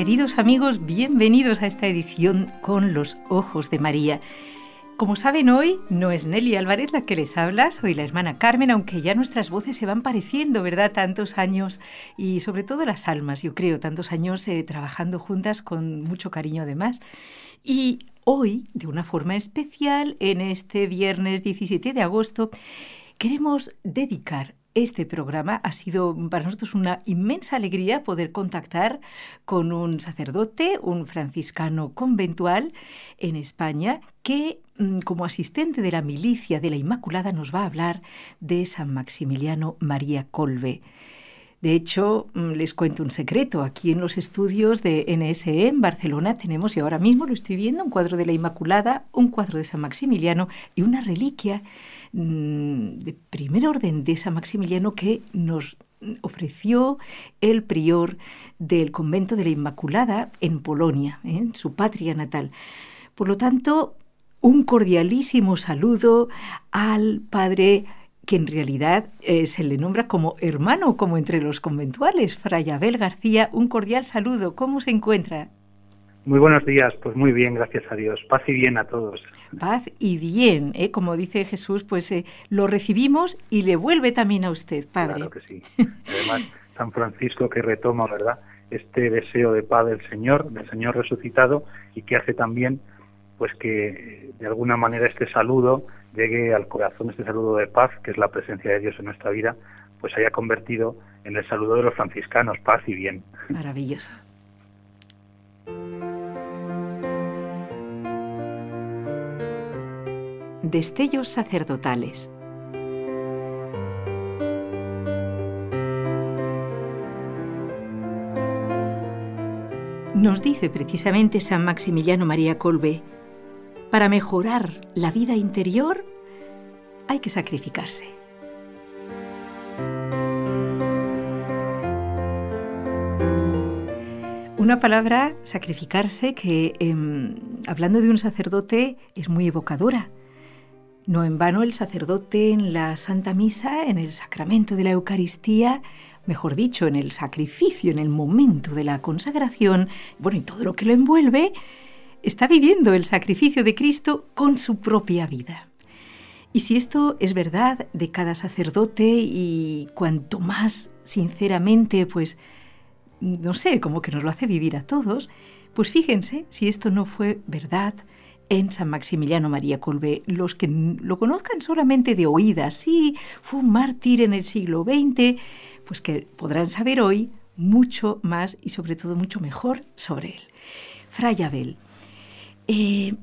Queridos amigos, bienvenidos a esta edición con los ojos de María. Como saben hoy, no es Nelly Álvarez la que les habla, soy la hermana Carmen, aunque ya nuestras voces se van pareciendo, ¿verdad? Tantos años y sobre todo las almas, yo creo, tantos años eh, trabajando juntas con mucho cariño además. Y hoy, de una forma especial, en este viernes 17 de agosto, queremos dedicar este programa ha sido para nosotros una inmensa alegría poder contactar con un sacerdote, un franciscano conventual en España, que mm, como asistente de la milicia de la Inmaculada nos va a hablar de San Maximiliano María Colbe. De hecho, mm, les cuento un secreto. Aquí en los estudios de NSE en Barcelona tenemos, y ahora mismo lo estoy viendo, un cuadro de la Inmaculada, un cuadro de San Maximiliano y una reliquia de primer orden de San Maximiliano que nos ofreció el prior del convento de la Inmaculada en Polonia, en su patria natal. Por lo tanto, un cordialísimo saludo al padre que en realidad eh, se le nombra como hermano, como entre los conventuales. Fray Abel García, un cordial saludo. ¿Cómo se encuentra? Muy buenos días, pues muy bien, gracias a Dios. Paz y bien a todos. Paz y bien, ¿eh? como dice Jesús, pues eh, lo recibimos y le vuelve también a usted, Padre. Claro que sí. Además, San Francisco que retoma, ¿verdad? Este deseo de paz del Señor, del Señor resucitado, y que hace también, pues que de alguna manera este saludo llegue al corazón este saludo de paz, que es la presencia de Dios en nuestra vida, pues haya convertido en el saludo de los franciscanos, paz y bien. Maravilloso. Destellos sacerdotales. Nos dice precisamente San Maximiliano María Colbe, para mejorar la vida interior hay que sacrificarse. Una palabra, sacrificarse, que em, hablando de un sacerdote es muy evocadora. No en vano el sacerdote en la Santa Misa, en el sacramento de la Eucaristía, mejor dicho, en el sacrificio, en el momento de la consagración, bueno, y todo lo que lo envuelve, está viviendo el sacrificio de Cristo con su propia vida. Y si esto es verdad de cada sacerdote y cuanto más sinceramente, pues, no sé, como que nos lo hace vivir a todos, pues fíjense si esto no fue verdad en San Maximiliano María Colbe. Los que lo conozcan solamente de oídas, sí, fue un mártir en el siglo XX, pues que podrán saber hoy mucho más y sobre todo mucho mejor sobre él. Fray Abel, eh,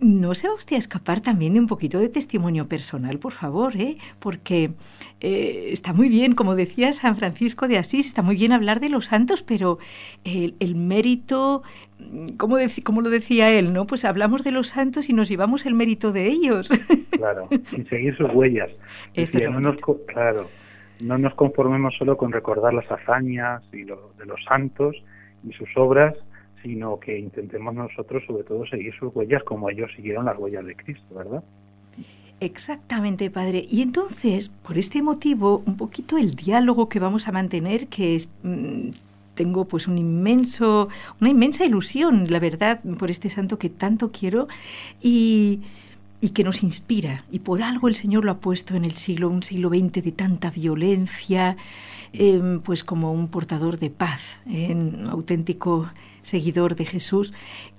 ¿No se va usted a escapar también de un poquito de testimonio personal, por favor? ¿eh? Porque eh, está muy bien, como decía San Francisco de Asís, está muy bien hablar de los santos, pero el, mérito, como, como, lo decía él, ¿no? Pues hablamos de los santos y nos llevamos el mérito de ellos. Claro, sin seguir sus huellas. Este no nos, claro, no nos conformemos solo con recordar las hazañas y lo, de los santos y sus obras, sino que intentemos nosotros sobre todo seguir sus huellas como ellos siguieron las huellas de Cristo, ¿verdad? Exactamente, padre. Y entonces, por este motivo, un poquito el diálogo que vamos a mantener, que es mm, tengo pues un inmenso, una inmensa ilusión, la verdad, por este santo que tanto quiero y, y que nos inspira. Y por algo el Señor lo ha puesto en el siglo, un siglo XX de tanta violencia, em, pues como un portador de paz, en auténtico seguidor de Jesús,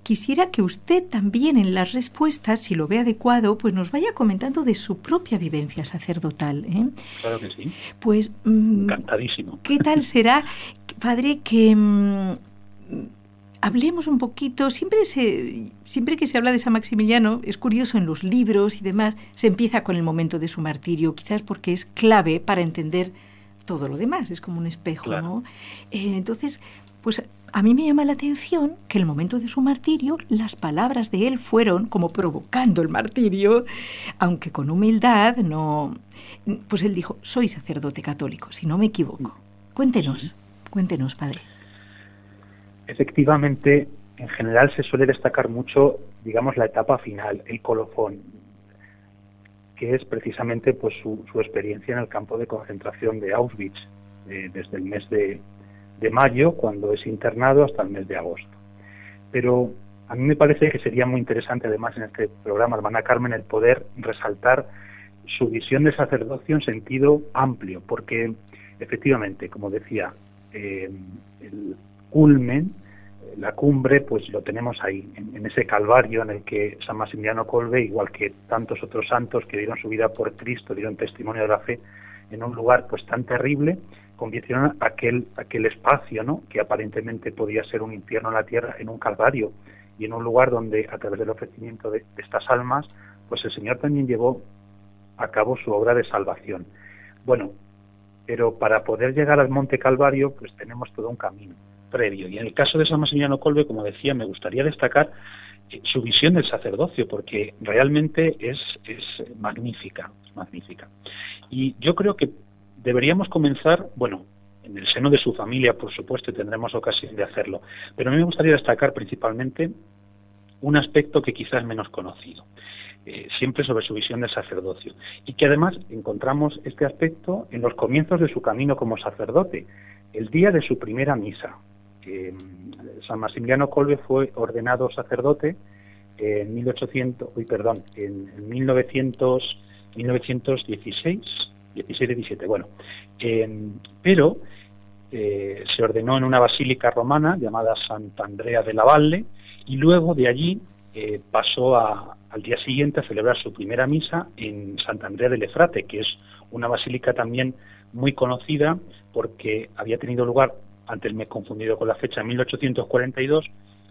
quisiera que usted también en las respuestas, si lo ve adecuado, pues nos vaya comentando de su propia vivencia sacerdotal. ¿eh? Claro que sí. Pues... Mm, Encantadísimo. ¿Qué tal será, padre, que... Mm, hablemos un poquito, siempre, se, siempre que se habla de San Maximiliano, es curioso, en los libros y demás, se empieza con el momento de su martirio, quizás porque es clave para entender todo lo demás, es como un espejo, ¿no? Eh, entonces, pues a mí me llama la atención que el momento de su martirio, las palabras de él fueron como provocando el martirio, aunque con humildad, no... Pues él dijo, soy sacerdote católico, si no me equivoco. Cuéntenos, cuéntenos, padre. Efectivamente, en general se suele destacar mucho, digamos, la etapa final, el colofón, que es precisamente pues su, experiencia en el campo de concentración de Auschwitz, eh, desde el mes de, de mayo, cuando es internado, hasta el mes de agosto. Pero a mí me parece que sería muy interesante, además, en este programa, hermana Carmen, el poder resaltar su visión de sacerdocio en sentido amplio, porque efectivamente, como decía, eh, el culmen, la cumbre, pues lo tenemos ahí, en, ese calvario en el que San Maximiliano Colbe, igual que tantos otros santos que dieron su vida por Cristo, dieron testimonio de la fe, en un lugar pues tan terrible, convirtieron aquel, aquel espacio, ¿no? que aparentemente podía ser un infierno en la tierra, en un calvario, y en un lugar donde, a través del ofrecimiento de, estas almas, pues el Señor también llevó a cabo su obra de salvación. Bueno, pero para poder llegar al Monte Calvario, pues tenemos todo un camino previo. Y en el caso de San Maximiliano Colbe, como decía, me gustaría destacar eh, su visión del sacerdocio, porque realmente es, es magnífica, magnífica. Y yo creo que deberíamos comenzar, bueno, en el seno de su familia, por supuesto, y tendremos ocasión de hacerlo, pero a mí me gustaría destacar principalmente un aspecto que quizás es menos conocido, eh, siempre sobre su visión del sacerdocio, y que además encontramos este aspecto en los comienzos de su camino como sacerdote, el día de su primera misa. Mm, San Maximiliano Colbe fue ordenado sacerdote en 1800, uy, perdón, en 1900, 1916 16 y 17, bueno. Em, pero eh, se ordenó en una basílica romana llamada Santa Andrea de la Valle y luego de allí eh, pasó al día siguiente a celebrar su primera misa en Santa Andrea del Efrate, que es una basílica también muy conocida porque había tenido lugar, antes me he confundido con la fecha, en 1842,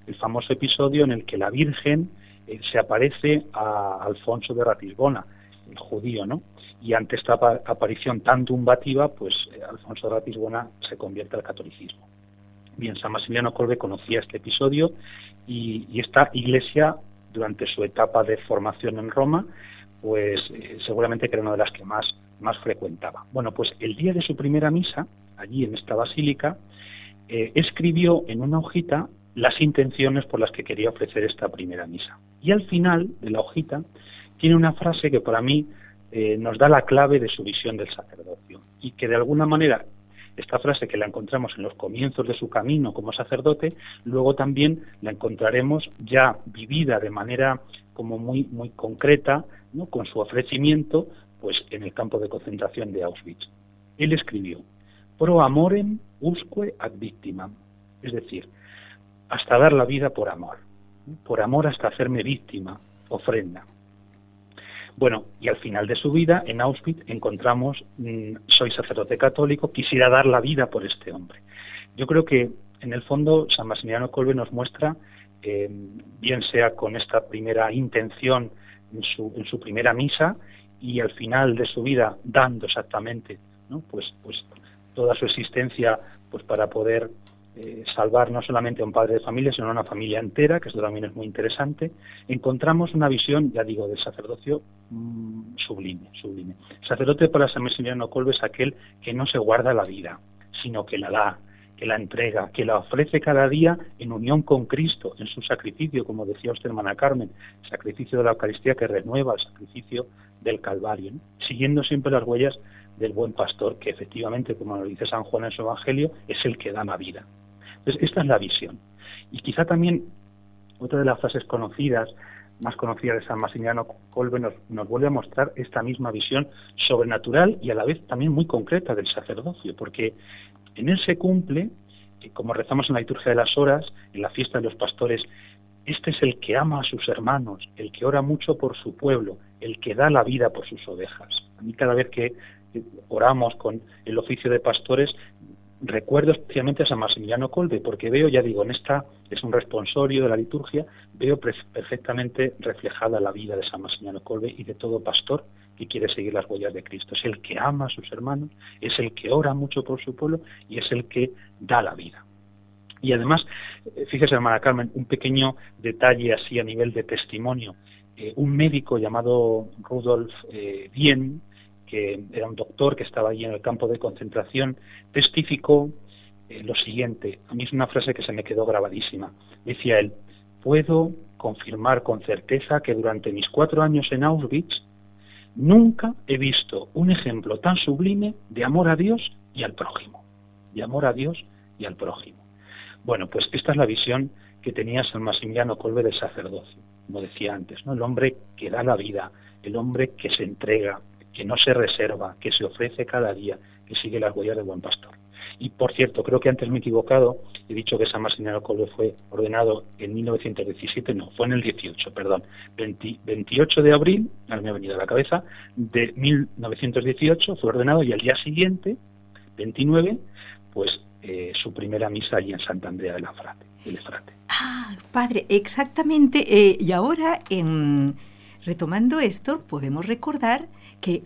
el famoso episodio en el que la Virgen eh, se aparece a Alfonso de Ratisbona, el judío, ¿no? Y ante esta aparición tan tumbativa, pues eh, Alfonso de Ratisbona se convierte al catolicismo. Bien, San Maximiliano Colbe conocía este episodio y, esta iglesia, durante su etapa de formación en Roma, pues eh, seguramente que era una de las que más, más frecuentaba. Bueno, pues el día de su primera misa, allí en esta basílica, eh, escribió en una hojita las intenciones por las que quería ofrecer esta primera misa. Y al final de la hojita tiene una frase que para mí eh, nos da la clave de su visión del sacerdocio y que de alguna manera esta frase que la encontramos en los comienzos de su camino como sacerdote, luego también la encontraremos ya vivida de manera como muy muy concreta, ¿no? con su ofrecimiento, pues en el campo de concentración de Auschwitz. Él escribió: "Pro amorem usque ad victimam", es decir, hasta dar la vida por amor, por amor hasta hacerme víctima, ofrenda. Bueno, y al final de su vida, en Auschwitz, encontramos, mm, soy sacerdote católico, quisiera dar la vida por este hombre. Yo creo que, en el fondo, San Maximiliano Colbe nos muestra, eh, bien sea con esta primera intención en su, en su primera misa, y al final de su vida dando exactamente pues, pues toda su existencia pues para poder eh, salvar no solamente a un padre de familia, sino a una familia entera, que esto también es muy interesante, encontramos una visión, ya digo, del sacerdocio mm, sublime, sublime. sacerdote para San Maximiliano Colbe es aquel que no se guarda la vida, sino que la da, que la entrega, que la ofrece cada día en unión con Cristo, en su sacrificio, como decía usted, hermana Carmen, sacrificio de la Eucaristía que renueva el sacrificio del Calvario, siguiendo siempre las huellas del buen pastor, que efectivamente, como lo dice San Juan en su Evangelio, es el que da la vida. Entonces, esta es la visión. Y quizá también otra de las frases conocidas, más conocidas de San Maximiliano Colbe, nos, nos vuelve a mostrar esta misma visión sobrenatural y a la vez también muy concreta del sacerdocio, porque en él se cumple, como rezamos en la liturgia de las horas, en la fiesta de los pastores, este es el que ama a sus hermanos, el que ora mucho por su pueblo, el que da la vida por sus ovejas. A mí cada vez que oramos con el oficio de pastores, recuerdo especialmente a San Maximiliano Colbe, porque veo, ya digo, en esta es un responsorio de la liturgia, veo perfectamente reflejada la vida de San Maximiliano Colbe y de todo pastor que quiere seguir las huellas de Cristo. Es el que ama a sus hermanos, es el que ora mucho por su pueblo y es el que da la vida. Y además, eh, fíjese, hermana Carmen, un pequeño detalle así a nivel de testimonio. Eh, un médico llamado Rudolf eh, Dien, que era un doctor que estaba allí en el campo de concentración, testificó eh, lo siguiente. A mí es una frase que se me quedó grabadísima. Decía él, puedo confirmar con certeza que durante mis cuatro años en Auschwitz nunca he visto un ejemplo tan sublime de amor a Dios y al prójimo. De amor a Dios y al prójimo. Bueno, pues esta es la visión que tenía San Maximiliano Colbe del sacerdocio, como decía antes, ¿no? El hombre que da la vida, el hombre que se entrega, que no se reserva, que se ofrece cada día, que sigue las huellas del buen pastor. Y por cierto, creo que antes me he equivocado, he dicho que San Maximiliano Colbe fue ordenado en 1917, no, fue en el 18, perdón, 28 de abril, ahora me ha venido a la cabeza, de 1918 fue ordenado y al día siguiente, 29, pues eh, su primera misa allí en Santa Andrea de la Frate, del Efrate. Ah, padre, exactamente. Eh, y ahora, en, retomando esto, podemos recordar que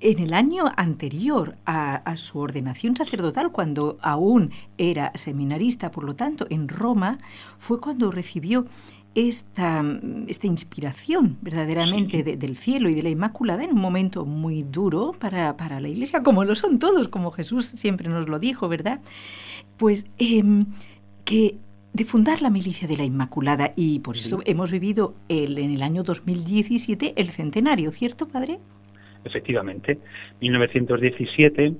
en el año anterior a, su ordenación sacerdotal, cuando aún era seminarista, por lo tanto, en Roma, fue cuando recibió esta, esta inspiración verdaderamente del cielo y de la Inmaculada en un momento muy duro para, para, la Iglesia, como lo son todos, como Jesús siempre nos lo dijo, ¿verdad? Pues em, que de fundar la milicia de la Inmaculada y por eso hemos vivido el, en el año 2017 el centenario, ¿cierto, padre? Efectivamente, 1917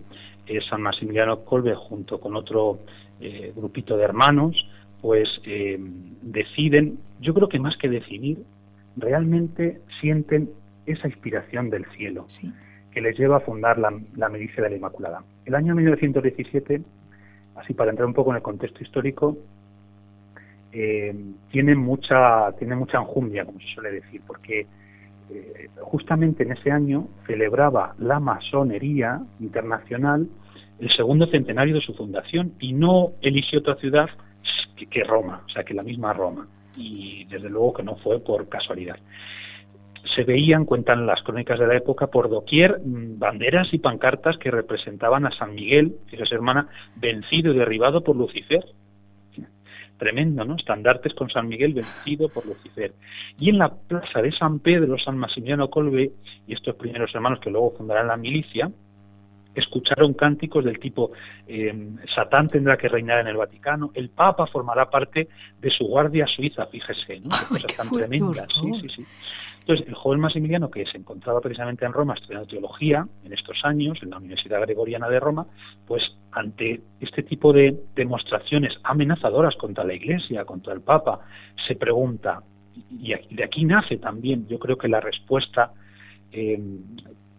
eh, San Maximiliano Colbe junto con otro eh, grupito de hermanos pues eh, deciden, yo creo que más que decidir, realmente sienten esa inspiración del cielo que les lleva a fundar la, la milicia de la Inmaculada. El año 1917, así para entrar un poco en el contexto histórico, eh, tiene mucha tiene mucha enjundia, como se suele decir, porque eh, justamente en ese año celebraba la masonería internacional el segundo centenario de su fundación y no eligió otra ciudad que, Roma, o sea, que la misma Roma. Y desde luego que no fue por casualidad. Se veían, cuentan las crónicas de la época, por doquier mm, banderas y pancartas que representaban a San Miguel, que es hermana, vencido y derribado por Lucifer. Tremendo, ¿no? Estandartes con San Miguel vencido por Lucifer. Y en la plaza de San Pedro, San Maximiliano Colbe y estos primeros hermanos que luego fundarán la milicia, escucharon cánticos del tipo eh, Satán tendrá que reinar en el Vaticano, el Papa formará parte de su guardia suiza, fíjese, ¿no? cosas tan tremendas. Sí, sí, sí. Entonces, el joven Maximiliano, que se encontraba precisamente en Roma estudiando teología en estos años, en la Universidad Gregoriana de Roma, pues ante este tipo de demostraciones amenazadoras contra la Iglesia, contra el Papa, se pregunta, y de aquí nace también, yo creo que la respuesta eh,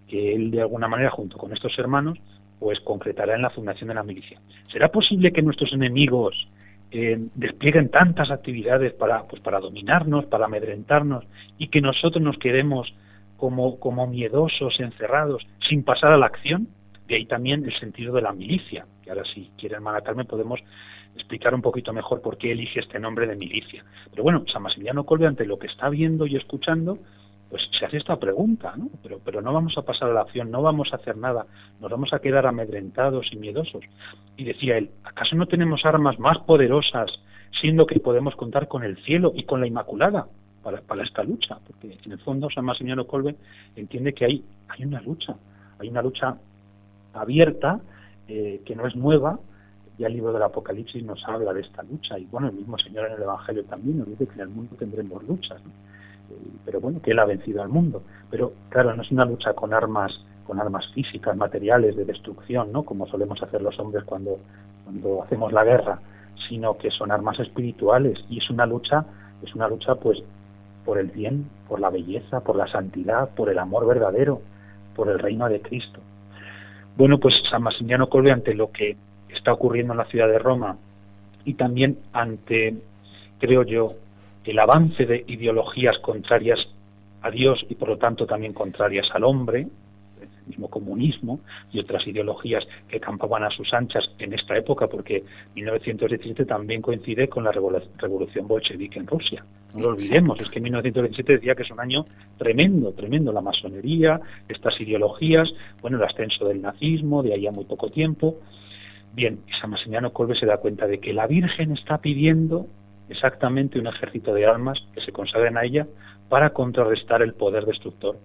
que él de alguna manera junto con estos hermanos pues concretará en la fundación de la milicia. ¿Será posible que nuestros enemigos eh, desplieguen tantas actividades para pues para dominarnos, para amedrentarnos y que nosotros nos quedemos como como miedosos, encerrados, sin pasar a la acción? De ahí también el sentido de la milicia, que ahora si quiere hermana podemos explicar un poquito mejor por qué elige este nombre de milicia. Pero bueno, San Maximiliano Colbe ante lo que está viendo y escuchando, pues se hace esta pregunta, ¿no? Pero, pero no vamos a pasar a la acción, no vamos a hacer nada, nos vamos a quedar amedrentados y miedosos. Y decía él, ¿acaso no tenemos armas más poderosas, siendo que podemos contar con el cielo y con la Inmaculada para, esta lucha? Porque en el fondo San Maximiliano Colbe entiende que hay, hay una lucha, hay una lucha abierta, eh, que no es nueva, ya el libro del Apocalipsis nos habla de esta lucha, y bueno, el mismo Señor en el Evangelio también nos dice que en el mundo tendremos luchas, ¿no? Pero bueno, que él ha vencido al mundo. Pero claro, no es una lucha con armas con armas físicas, materiales de destrucción, ¿no? Como solemos hacer los hombres cuando, cuando hacemos la guerra, sino que son armas espirituales y es una lucha, es una lucha pues por el bien, por la belleza, por la santidad, por el amor verdadero, por el reino de Cristo. Bueno, pues San Maximiliano Colbe ante lo que está ocurriendo en la ciudad de Roma y también ante, creo yo, el avance de ideologías contrarias a Dios y por lo tanto también contrarias al hombre, mismo comunismo y otras ideologías que campaban a sus anchas en esta época, porque 1917 también coincide con la revolución bolchevique en Rusia. No lo olvidemos, es que 1917 decía que es un año tremendo, tremendo, la masonería, estas ideologías, bueno, el ascenso del nazismo, de ahí a muy poco tiempo. Bien, y San Kolbe se da cuenta de que la Virgen está pidiendo exactamente un ejército de almas que se consagren a ella para contrarrestar el poder destructor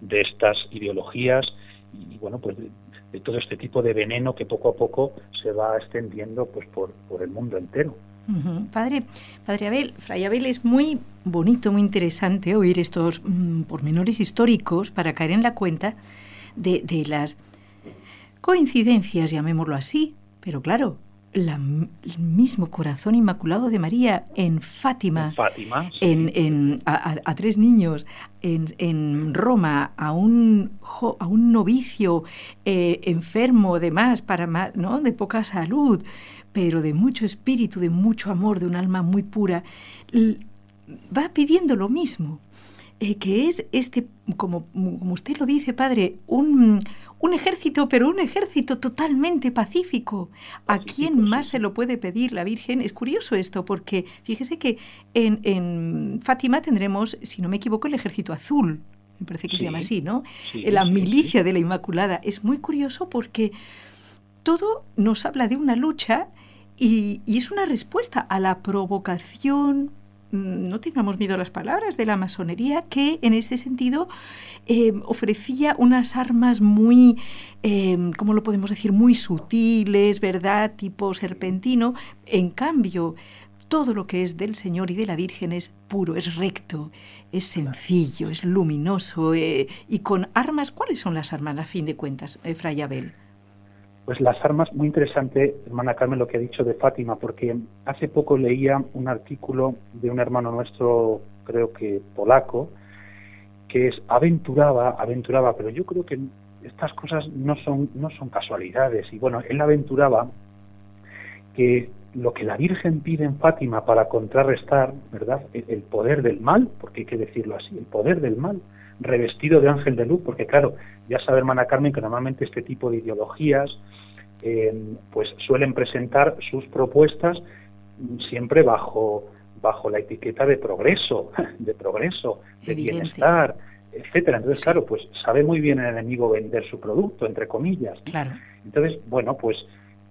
de estas ideologías y bueno pues de, todo este tipo de veneno que poco a poco se va extendiendo pues por, por el mundo entero. Padre, Padre Abel, Fray Abel, es muy bonito, muy interesante oír estos mm, pormenores históricos para caer en la cuenta de, de las coincidencias, llamémoslo así, pero claro, el mismo corazón inmaculado de María en Fátima, en a, tres niños, en, Roma, a un, a un novicio eh, enfermo de más, para ¿no? de poca salud, pero de mucho espíritu, de mucho amor, de un alma muy pura, va pidiendo lo mismo. Eh, que es este, como, como usted lo dice, padre, un, un ejército, pero un ejército totalmente pacífico. ¿A quién más se lo puede pedir la Virgen? Es curioso esto, porque fíjese que en, Fátima tendremos, si no me equivoco, el ejército azul. Me parece que se llama así, ¿no? la milicia de la Inmaculada. Es muy curioso porque todo nos habla de una lucha y, y es una respuesta a la provocación no tengamos miedo a las palabras, de la masonería, que en este sentido eh, ofrecía unas armas muy, eh, ¿cómo lo podemos decir?, muy sutiles, ¿verdad?, tipo serpentino. En cambio, todo lo que es del Señor y de la Virgen es puro, es recto, es sencillo, es luminoso. Eh, y con armas, ¿cuáles son las armas a fin de cuentas, Fray Abel? Pues las armas, muy interesante, hermana Carmen, lo que ha dicho de Fátima, porque hace poco leía un artículo de un hermano nuestro, creo que polaco, que es aventuraba, aventuraba, pero yo creo que estas cosas no son, no son casualidades. Y bueno, él aventuraba que lo que la Virgen pide en Fátima para contrarrestar, ¿verdad?, el poder del mal, porque hay que decirlo así, el poder del mal, revestido de ángel de luz, porque claro, ya sabe hermana Carmen que normalmente este tipo de ideologías eh, pues suelen presentar sus propuestas siempre bajo bajo la etiqueta de progreso, de progreso, de bienestar, etcétera. Entonces, claro, pues sabe muy bien el enemigo vender su producto, entre comillas. Claro. Entonces, bueno, pues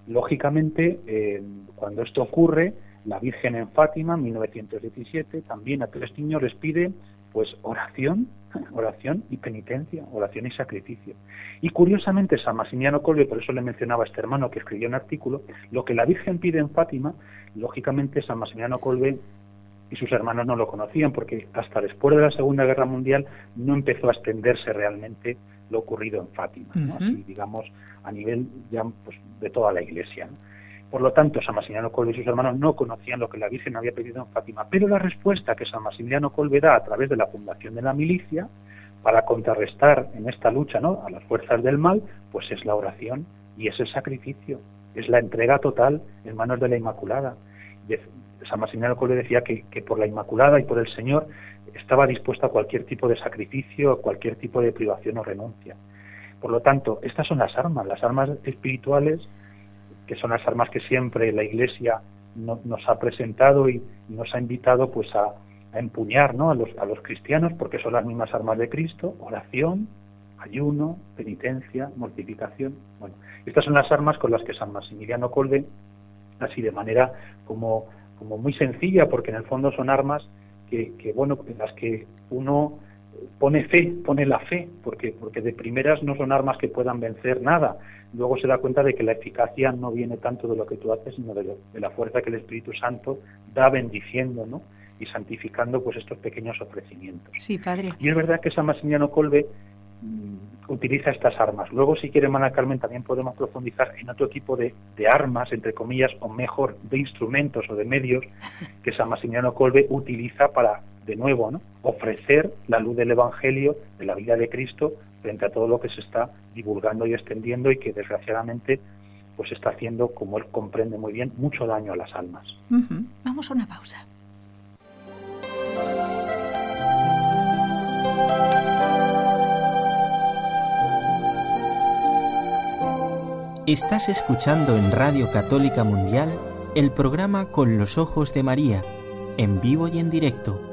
lógicamente eh, cuando esto ocurre, la Virgen en Fátima, 1917, también a tres niños les pide pues oración, oración y penitencia, oración y sacrificio. Y curiosamente San Maximiano Colbe, por eso le mencionaba a este hermano que escribió un artículo, lo que la Virgen pide en Fátima, lógicamente San Maximiano Colbe y sus hermanos no lo conocían porque hasta después de la Segunda Guerra Mundial no empezó a extenderse realmente lo ocurrido en Fátima, así digamos a nivel ya pues, de toda la Iglesia. Por lo tanto, San Maximiliano Colbe y sus hermanos no conocían lo que la Virgen había pedido en Fátima, pero la respuesta que San Maximiliano Colbe da a través de la fundación de la milicia para contrarrestar en esta lucha ¿no? a las fuerzas del mal, pues es la oración y es el sacrificio, es la entrega total en manos de la Inmaculada. San Maximiliano Colbe decía que, que por la Inmaculada y por el Señor estaba dispuesto a cualquier tipo de sacrificio, a cualquier tipo de privación o renuncia. Por lo tanto, estas son las armas, las armas espirituales que son las armas que siempre la Iglesia nos ha presentado y nos ha invitado pues a, empuñar ¿no? a, los, a los cristianos porque son las mismas armas de Cristo, oración, ayuno, penitencia, mortificación. Bueno, estas son las armas con las que San Maximiliano Colbe, así de manera como, como muy sencilla, porque en el fondo son armas que, que bueno, en las que uno pone fe, pone la fe, porque, porque de primeras no son armas que puedan vencer nada. Luego se da cuenta de que la eficacia no viene tanto de lo que tú haces, sino de, la fuerza que el Espíritu Santo da bendiciendo, ¿no? y santificando pues estos pequeños ofrecimientos. Sí, padre. Y es verdad que San Maximiano Colbe mm, utiliza estas armas. Luego, si quiere, Mana Carmen, también podemos profundizar en otro tipo de, de, armas, entre comillas, o mejor, de instrumentos o de medios que San Maximiano Colbe utiliza para de nuevo, ¿no? ofrecer la luz del Evangelio, de la vida de Cristo, frente a todo lo que se está divulgando y extendiendo y que desgraciadamente pues está haciendo, como él comprende muy bien, mucho daño a las almas. Vamos a una pausa. Estás escuchando en Radio Católica Mundial el programa Con los Ojos de María, en vivo y en directo,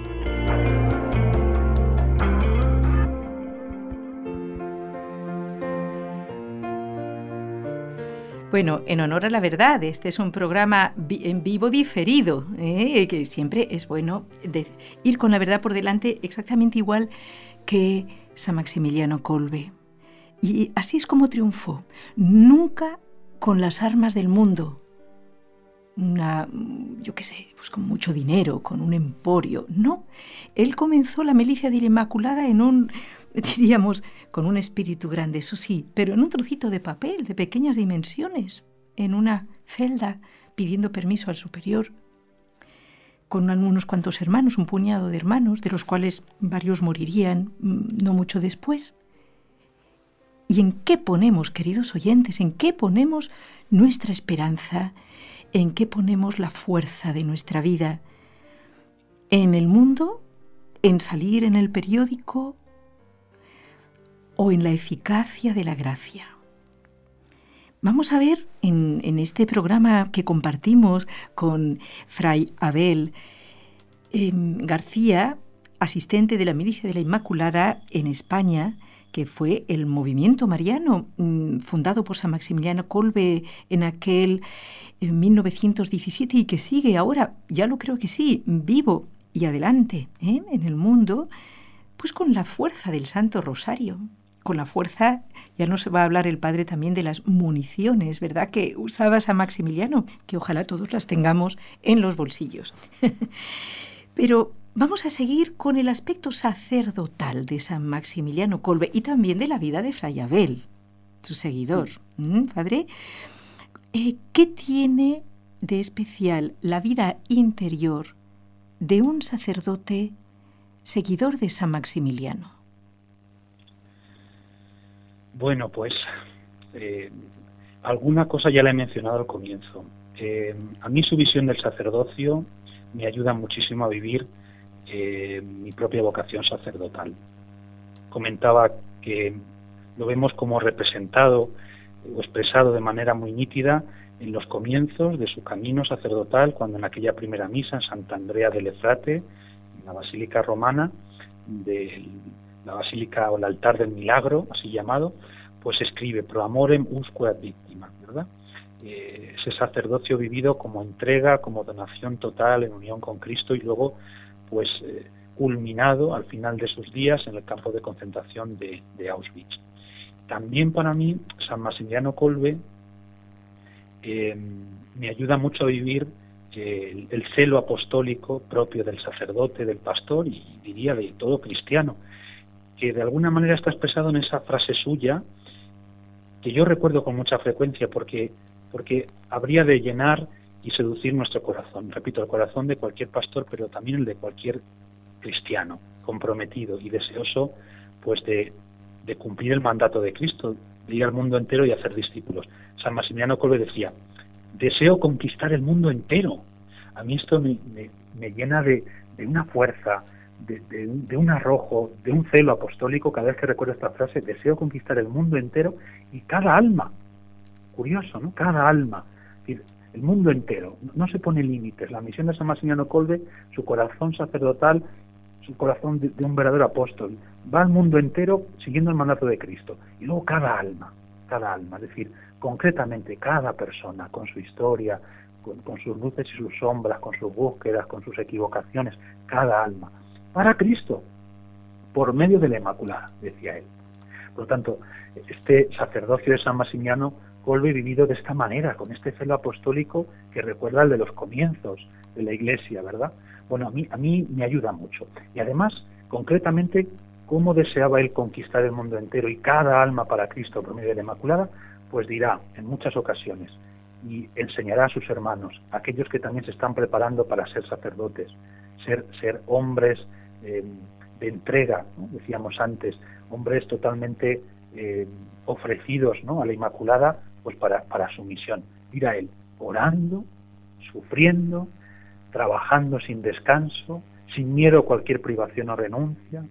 Bueno, en honor a la verdad, este es un programa en vivo diferido, ¿eh? que siempre es bueno ir con la verdad por delante exactamente igual que San Maximiliano Colbe. Y así es como triunfó, nunca con las armas del mundo, una, yo qué sé, pues con mucho dinero, con un emporio. No, él comenzó la milicia de la Inmaculada en un, diríamos, con un espíritu grande, eso sí, pero en un trocito de papel de pequeñas dimensiones, en una celda, pidiendo permiso al superior, con unos cuantos hermanos, un puñado de hermanos, de los cuales varios morirían mm, no mucho después. ¿Y en qué ponemos, queridos oyentes, en qué ponemos nuestra esperanza? ¿En qué ponemos la fuerza de nuestra vida? ¿En el mundo? ¿En salir en el periódico? ¿O en la eficacia de la gracia? Vamos a ver en, en este programa que compartimos con Fray Abel eh, García, asistente de la Milicia de la Inmaculada en España, que fue el movimiento mariano mm, fundado por San Maximiliano Colbe en aquel 1917 y que sigue ahora, ya lo creo que sí, vivo y adelante ¿eh? en el mundo, pues con la fuerza del Santo Rosario, con la fuerza, ya no se va a hablar el padre también de las municiones, ¿verdad? Que usaba San Maximiliano, que ojalá todos las tengamos en los bolsillos. Pero Vamos a seguir con el aspecto sacerdotal de San Maximiliano Colbe y también de la vida de Fray Abel, su seguidor. ¿Mm, padre, eh, ¿qué tiene de especial la vida interior de un sacerdote seguidor de San Maximiliano? Bueno, pues eh, alguna cosa ya la he mencionado al comienzo. Eh, a mí su visión del sacerdocio me ayuda muchísimo a vivir eh, mi propia vocación sacerdotal. Comentaba que lo vemos como representado o expresado de manera muy nítida en los comienzos de su camino sacerdotal, cuando en aquella primera misa en Santa Andrea del Efrate, en la Basílica Romana, de la Basílica o el altar del milagro, así llamado, pues escribe pro amorem usque ad victima, ¿verdad? Eh, ese sacerdocio vivido como entrega, como donación total en unión con Cristo y luego pues eh, culminado al final de sus días en el campo de concentración de, Auschwitz. También para mí San Maximiliano Colbe eh, me ayuda mucho a vivir el, celo apostólico propio del sacerdote, del pastor y diría de todo cristiano, que de alguna manera está expresado en esa frase suya que yo recuerdo con mucha frecuencia porque, porque habría de llenar y seducir nuestro corazón. Repito, el corazón de cualquier pastor, pero también el de cualquier cristiano comprometido y deseoso pues de, cumplir el mandato de Cristo, de ir al mundo entero y hacer discípulos. San Maximiliano Colbe decía, deseo conquistar el mundo entero. A mí esto me, llena de, una fuerza, de, de, un arrojo, de un celo apostólico cada vez que recuerdo esta frase, deseo conquistar el mundo entero y cada alma. Curioso, ¿no? Cada alma el mundo entero. No se pone límites. La misión de San Maximiliano Colbe, su corazón sacerdotal, su corazón de, un verdadero apóstol, va al mundo entero siguiendo el mandato de Cristo. Y luego cada alma, cada alma, es decir, concretamente cada persona, con su historia, con sus luces y sus sombras, con sus búsquedas, con sus equivocaciones, cada alma, para Cristo, por medio de la Inmaculada, decía él. Por lo tanto, este sacerdocio de San Maximiano Colbe vivido de esta manera, con este celo apostólico que recuerda al de los comienzos de la Iglesia, ¿verdad? Bueno, a mí, a mí me ayuda mucho. Y además, concretamente, cómo deseaba él conquistar el mundo entero y cada alma para Cristo por medio de la Inmaculada, pues dirá en muchas ocasiones y enseñará a sus hermanos, aquellos que también se están preparando para ser sacerdotes, ser, ser hombres eh, de entrega, decíamos antes, hombres totalmente eh, ofrecidos ¿no? a la Inmaculada pues para, para su misión. Dirá él, orando, sufriendo, trabajando sin descanso, sin miedo a cualquier privación o renuncia.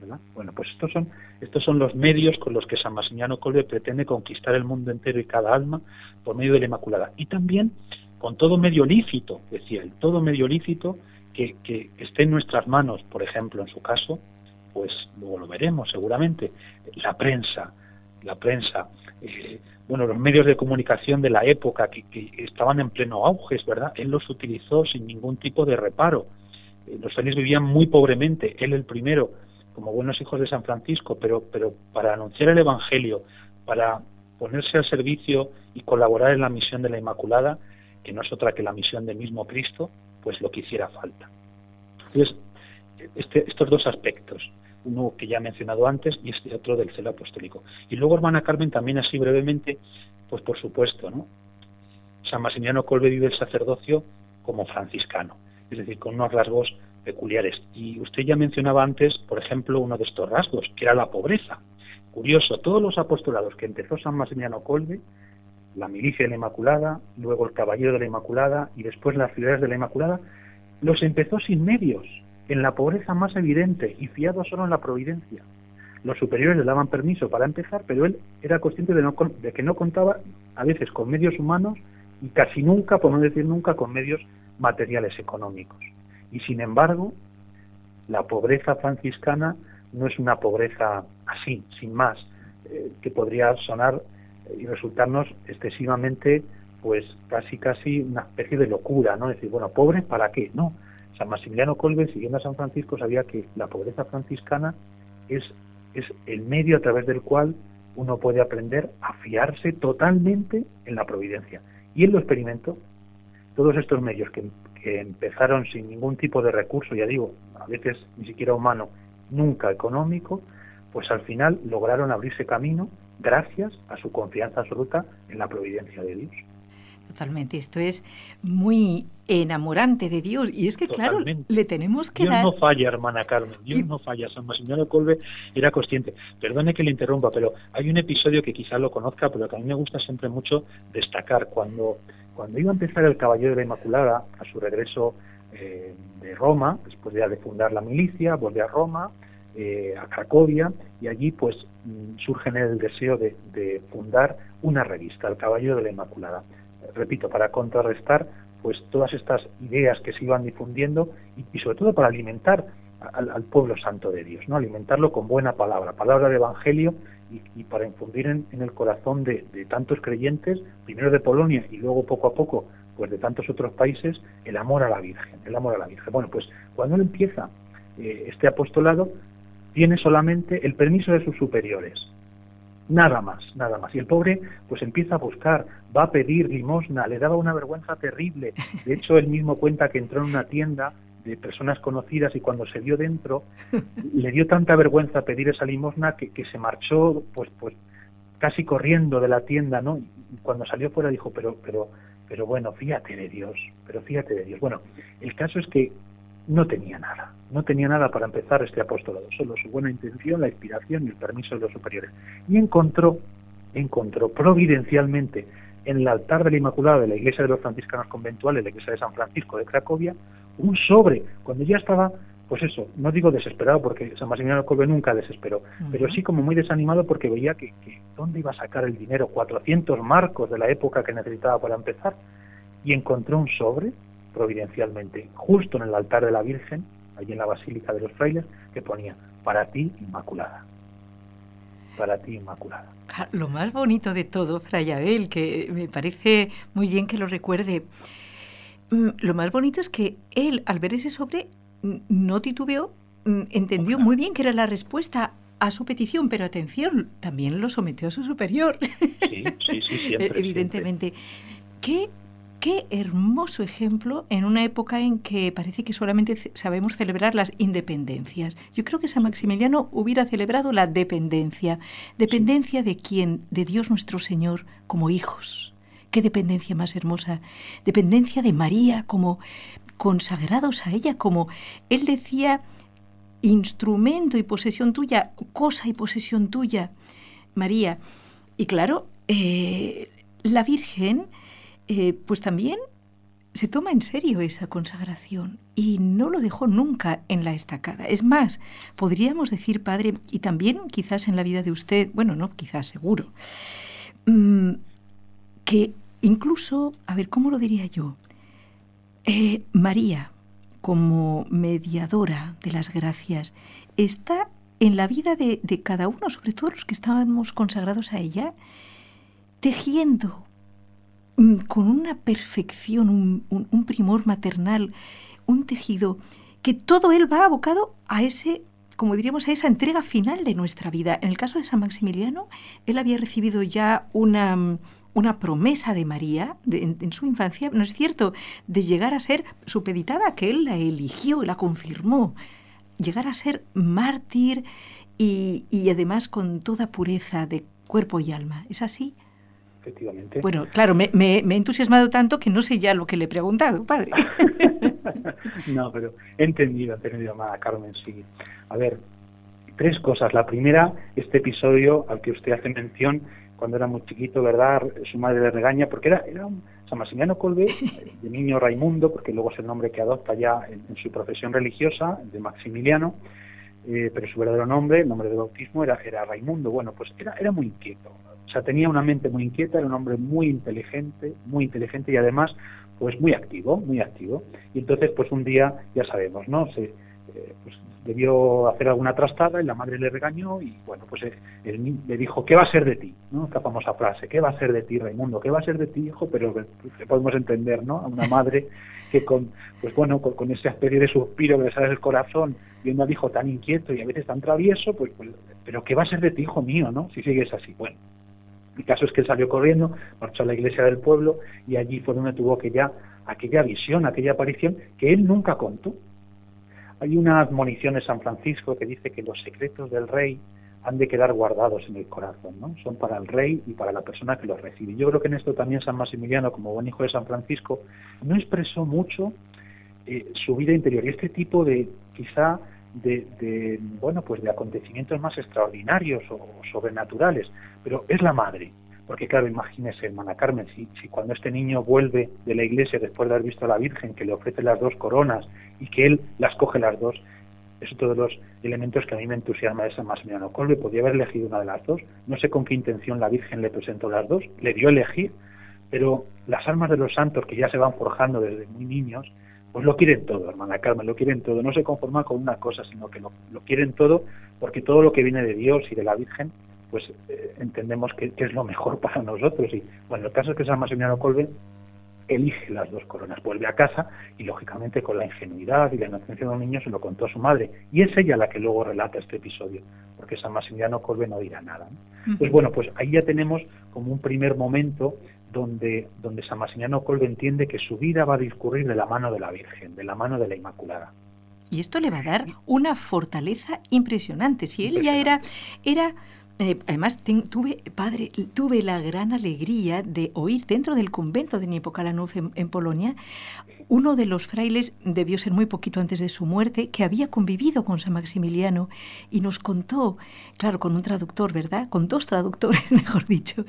¿verdad? Bueno, pues estos son, estos son los medios con los que San Maximiano Colbe pretende conquistar el mundo entero y cada alma por medio de la Inmaculada. Y también con todo medio lícito, decía él, todo medio lícito que, que esté en nuestras manos, por ejemplo, en su caso, pues luego lo veremos seguramente, la prensa, la prensa, eh, bueno, los medios de comunicación de la época que, estaban en pleno auge, ¿verdad? Él los utilizó sin ningún tipo de reparo. Eh, los felices vivían muy pobremente, él el primero, como buenos hijos de San Francisco, pero, pero para anunciar el Evangelio, para ponerse al servicio y colaborar en la misión de la Inmaculada, que no es otra que la misión del mismo Cristo, pues lo que hiciera falta. Entonces, este, estos dos aspectos, uno que ya he mencionado antes y este otro del celo apostólico. Y luego, hermana Carmen, también así brevemente, pues por supuesto, ¿no? San Maximiano Colbe vive el sacerdocio como franciscano, es decir, con unos rasgos peculiares. Y usted ya mencionaba antes, por ejemplo, uno de estos rasgos, que era la pobreza. Curioso, todos los apostolados que empezó San Maximiano Colbe, la milicia de la Inmaculada, luego el Caballero de la Inmaculada y después las ciudades de la Inmaculada, los empezó sin medios, en la pobreza más evidente y fiado solo en la providencia. Los superiores le daban permiso para empezar, pero él era consciente de, de que no contaba a veces con medios humanos y casi nunca, por no decir nunca, con medios materiales económicos. Y sin embargo, la pobreza franciscana no es una pobreza así, sin más, eh, que podría sonar y resultarnos excesivamente, pues casi casi una especie de locura, ¿no? decir, bueno, pobre para qué? No, San Maximiliano Colbe, siguiendo a San Francisco, sabía que la pobreza franciscana es, es el medio a través del cual uno puede aprender a fiarse totalmente en la providencia. Y él lo experimentó. Todos estos medios que, que empezaron sin ningún tipo de recurso, ya digo, a veces ni siquiera humano, nunca económico, pues al final lograron abrirse camino gracias a su confianza absoluta en la providencia de Dios. Totalmente, esto es muy enamorante de Dios y es que claro, le tenemos que Dios dar... no falla, hermana Carmen, Dios no falla, San Maximiliano Colbe era consciente. Perdone que le interrumpa, pero hay un episodio que quizás lo conozca, pero que a mí me gusta siempre mucho destacar. Cuando, cuando iba a empezar el Caballero de la Inmaculada, a su regreso eh, de Roma, después de fundar la milicia, vuelve a Roma, eh, a Cracovia, y allí pues mm, surge en el deseo de, de fundar una revista, el Caballero de la Inmaculada repito, para contrarrestar pues todas estas ideas que se iban difundiendo y, sobre todo para alimentar al, pueblo santo de Dios, ¿no? alimentarlo con buena palabra, palabra de evangelio y, para infundir en, el corazón de, tantos creyentes, primero de Polonia y luego poco a poco pues de tantos otros países, el amor a la Virgen, el amor a la Virgen. Bueno, pues cuando él empieza eh, este apostolado, tiene solamente el permiso de sus superiores, Nada más, nada más. Y el pobre pues empieza a buscar, va a pedir limosna, le daba una vergüenza terrible. De hecho, él mismo cuenta que entró en una tienda de personas conocidas y cuando se vio dentro le dio tanta vergüenza pedir esa limosna que, que se marchó pues pues casi corriendo de la tienda, ¿no? Y cuando salió fuera dijo, pero pero pero bueno, fíjate de Dios, pero fíjate de Dios. Bueno, el caso es que no tenía nada, no tenía nada para empezar este apostolado, solo su buena intención, la inspiración y el permiso de los superiores. Y encontró, encontró providencialmente en el altar de la Inmaculada de la Iglesia de los Franciscanos Conventuales, la Iglesia de San Francisco de Cracovia, un sobre, cuando ya estaba, pues eso, no digo desesperado porque San Maximiliano Colbe nunca desesperó, pero sí como muy desanimado porque veía que, que, ¿dónde iba a sacar el dinero? 400 marcos de la época que necesitaba para empezar. Y encontró un sobre providencialmente, justo en el altar de la Virgen, allí en la Basílica de los Frailes, que ponía, para ti Inmaculada. Para ti Inmaculada. Ah, lo más bonito de todo, Fray Abel, que me parece muy bien que lo recuerde, mm, lo más bonito es que él, al ver ese sobre, no titubeó, mm, entendió muy bien que era la respuesta a su petición, pero atención, también lo sometió a su superior. Sí, sí, sí, siempre, Evidentemente. ¿Qué qué hermoso ejemplo en una época en que parece que solamente sabemos celebrar las independencias. Yo creo que San Maximiliano hubiera celebrado la dependencia. ¿Dependencia de quién? De Dios nuestro Señor como hijos. Qué dependencia más hermosa. Dependencia de María como consagrados a ella, como él decía, instrumento y posesión tuya, cosa y posesión tuya, María. Y claro, eh, la Virgen eh, pues también se toma en serio esa consagración y no lo dejó nunca en la estacada. Es más, podríamos decir, padre, y también quizás en la vida de usted, bueno, no, quizás seguro, mm, que incluso, a ver, ¿cómo lo diría yo? Eh, María, como mediadora de las gracias, está en la vida de, de cada uno, sobre todo los que estábamos consagrados a ella, tejiendo con una perfección, un, primor maternal, un tejido, que todo él va abocado a ese como diríamos, a esa entrega final de nuestra vida. En el caso de San Maximiliano, él había recibido ya una, una promesa de María en, su infancia, ¿no es cierto?, de llegar a ser supeditada, que él la eligió, la confirmó, llegar a ser mártir y, y además con toda pureza de cuerpo y alma. ¿Es así? Efectivamente. Bueno, claro, me, he entusiasmado tanto que no sé ya lo que le he preguntado, padre. no, pero he entendido, he entendido, amada Carmen, sí. A ver, tres cosas. La primera, este episodio al que usted hace mención, cuando era muy chiquito, ¿verdad? Su madre le regaña, porque era, era un San Maximiliano Colbe, de niño Raimundo, porque luego es el nombre que adopta ya en, su profesión religiosa, de Maximiliano, eh, pero su verdadero nombre, el nombre de bautismo, era, era Raimundo. Bueno, pues era, era muy inquieto o sea, tenía una mente muy inquieta, era un hombre muy inteligente, muy inteligente y además, pues muy activo, muy activo. Y entonces, pues un día, ya sabemos, ¿no? Eh, pues debió hacer alguna trastada y la madre le regañó y bueno, pues él, le dijo, ¿qué va a ser de ti? ¿no? Esta famosa frase, ¿qué va a ser de ti, Raimundo? ¿Qué va a ser de ti, hijo? Pero podemos entender, ¿no? A una madre que con, pues bueno, con, ese especie de suspiro que le sale del corazón, viendo al hijo tan inquieto y a veces tan travieso, pues, pues, pero ¿qué va a ser de ti, hijo mío, no? Si sigues así. Bueno, el caso es que salió corriendo, marchó a la iglesia del pueblo y allí fue donde tuvo aquella, aquella visión, aquella aparición que él nunca contó. Hay una admonición de San Francisco que dice que los secretos del rey han de quedar guardados en el corazón, ¿no? Son para el rey y para la persona que los recibe. Yo creo que en esto también San Maximiliano, como buen hijo de San Francisco, no expresó mucho eh, su vida interior y este tipo de, quizá, de, bueno pues de acontecimientos más extraordinarios o, sobrenaturales pero es la madre. Porque claro imagínese hermana Carmen si, cuando este niño vuelve de la iglesia después de haber visto a la Virgen que le ofrece las dos coronas y que él las coge las dos es otro de los elementos que a mí me entusiasma de San Maximiliano Colbe podía haber elegido una de las dos. No sé con qué intención la Virgen le presentó las dos le dio elegir pero las almas de los santos que ya se van forjando desde muy niños pues lo quieren todo, hermana Carmen, lo quieren todo. No se conforma con una cosa, sino que lo, quieren todo, porque todo lo que viene de Dios y de la Virgen, pues eh, entendemos que, es lo mejor para nosotros. Y bueno, el caso es que San Maximiliano Colbe elige las dos coronas, vuelve a casa y lógicamente con la ingenuidad y la inocencia de un niño se lo contó a su madre. Y es ella la que luego relata este episodio, porque San Maximiliano Colbe no dirá nada. Pues bueno, pues ahí ya tenemos como un primer momento donde, donde San Maximiliano Colbe entiende que su vida va a discurrir de la mano de la Virgen, de la mano de la Inmaculada. Y esto le va a dar una fortaleza impresionante. Si él ya era, era eh, además, tuve, padre, tuve la gran alegría de oír dentro del convento de Niepokalanów en, Polonia, uno de los frailes, debió ser muy poquito antes de su muerte, que había convivido con San Maximiliano y nos contó, claro, con un traductor, ¿verdad? Con dos traductores, mejor dicho,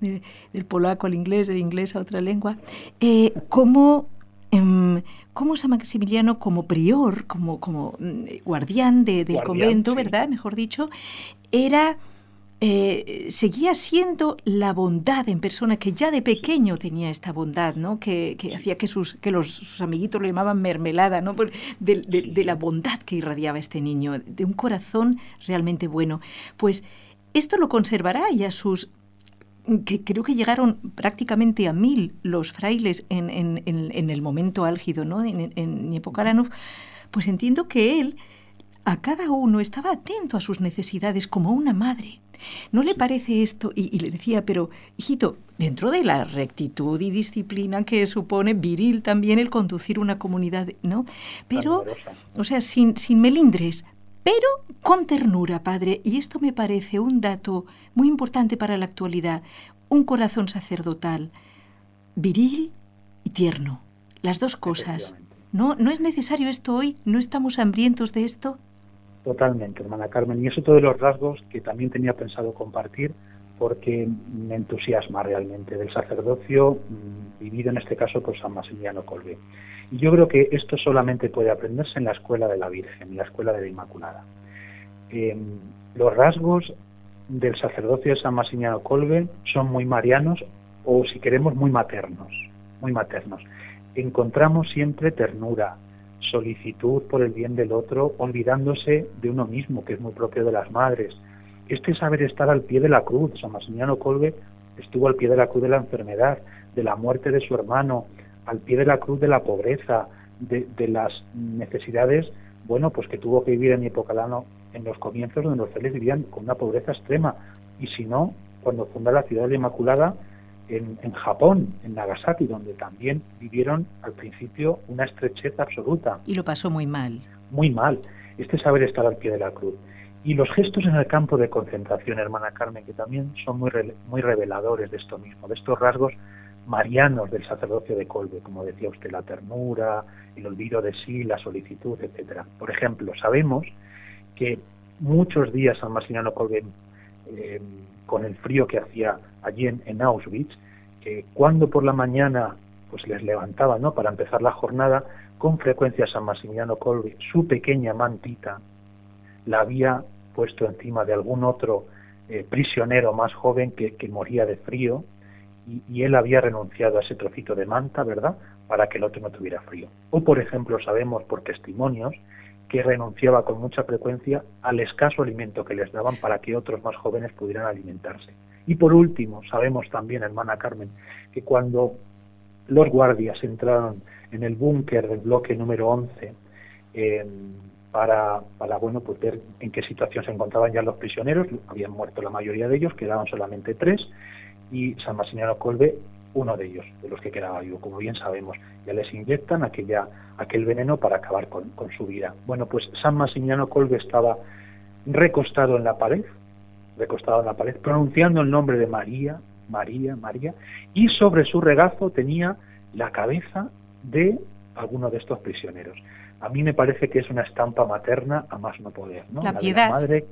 del polaco al inglés, del inglés a otra lengua, eh, cómo em, cómo San Maximiliano como prior, como, como mm, guardián del convento, ¿verdad? Mejor dicho, era eh, seguía siendo la bondad en persona, que ya de pequeño tenía esta bondad, ¿no? que, hacía que, sus, que los, sus amiguitos lo llamaban mermelada, ¿no? de, de, la bondad que irradiaba este niño, de un corazón realmente bueno. Pues esto lo conservará y a sus que creo que llegaron prácticamente a mil los frailes en, en, en, el momento álgido, ¿no? En, en pues entiendo que él a cada uno estaba atento a sus necesidades como una madre ¿No le parece esto? Y, le decía, pero, hijito, dentro de la rectitud y disciplina que supone viril también el conducir una comunidad, ¿no? Pero, o sea, sin, sin melindres, pero con ternura, padre. Y esto me parece un dato muy importante para la actualidad. Un corazón sacerdotal, viril y tierno. Las dos cosas. ¿No, ¿No es necesario esto hoy? ¿No estamos hambrientos de esto? Totalmente, hermana Carmen. Y es otro de los rasgos que también tenía pensado compartir porque me entusiasma realmente del sacerdocio mm, vivido en este caso por San Maximiliano Colbe. Y yo creo que esto solamente puede aprenderse en la escuela de la Virgen, en la escuela de la Inmaculada. Em, los rasgos del sacerdocio de San Maximiliano Colbe son muy marianos o, si queremos, muy maternos, muy maternos. Encontramos siempre ternura, solicitud por el bien del otro, olvidándose de uno mismo, que es muy propio de las madres. Este saber estar al pie de la cruz, San Maximiliano Colbe estuvo al pie de la cruz de la enfermedad, de la muerte de su hermano, al pie de la cruz de la pobreza, de, las necesidades, bueno, pues que tuvo que vivir en Hipocalano en los comienzos donde los fieles vivían con una pobreza extrema. Y si no, cuando funda la ciudad de la Inmaculada, en, Japón, en Nagasaki, donde también vivieron al principio una estrechez absoluta. Y lo pasó muy mal. Muy mal. Este saber estar al pie de la cruz. Y los gestos en el campo de concentración, hermana Carmen, que también son muy, muy reveladores de esto mismo, de estos rasgos marianos del sacerdocio de Colbe, como decía usted, la ternura, el olvido de sí, la solicitud, etcétera. Por ejemplo, sabemos que muchos días San Maximiliano Colbe eh, con el frío que hacía allí en, Auschwitz, que cuando por la mañana pues les levantaba ¿no? para empezar la jornada, con frecuencia San Maximiliano Colby, su pequeña mantita, la había puesto encima de algún otro eh, prisionero más joven que, moría de frío y, y, él había renunciado a ese trocito de manta, ¿verdad?, para que el otro no tuviera frío. O, por ejemplo, sabemos por testimonios que renunciaba con mucha frecuencia al escaso alimento que les daban para que otros más jóvenes pudieran alimentarse. Y por último, sabemos también, hermana Carmen, que cuando los guardias entraron en el búnker del bloque número 11 eh, para, para bueno, pues ver en qué situación se encontraban ya los prisioneros, habían muerto la mayoría de ellos, quedaban solamente tres, y San Maximiliano Colbe uno de ellos, de los que quedaba vivo, como bien sabemos. Ya les inyectan aquella, aquel veneno para acabar con, su vida. Bueno, pues San Maximiano Colbe estaba recostado en la pared, recostado en la pared, pronunciando el nombre de María, María, María, y sobre su regazo tenía la cabeza de alguno de estos prisioneros. A mí me parece que es una estampa materna a más no poder, ¿no? La, piedad. madre,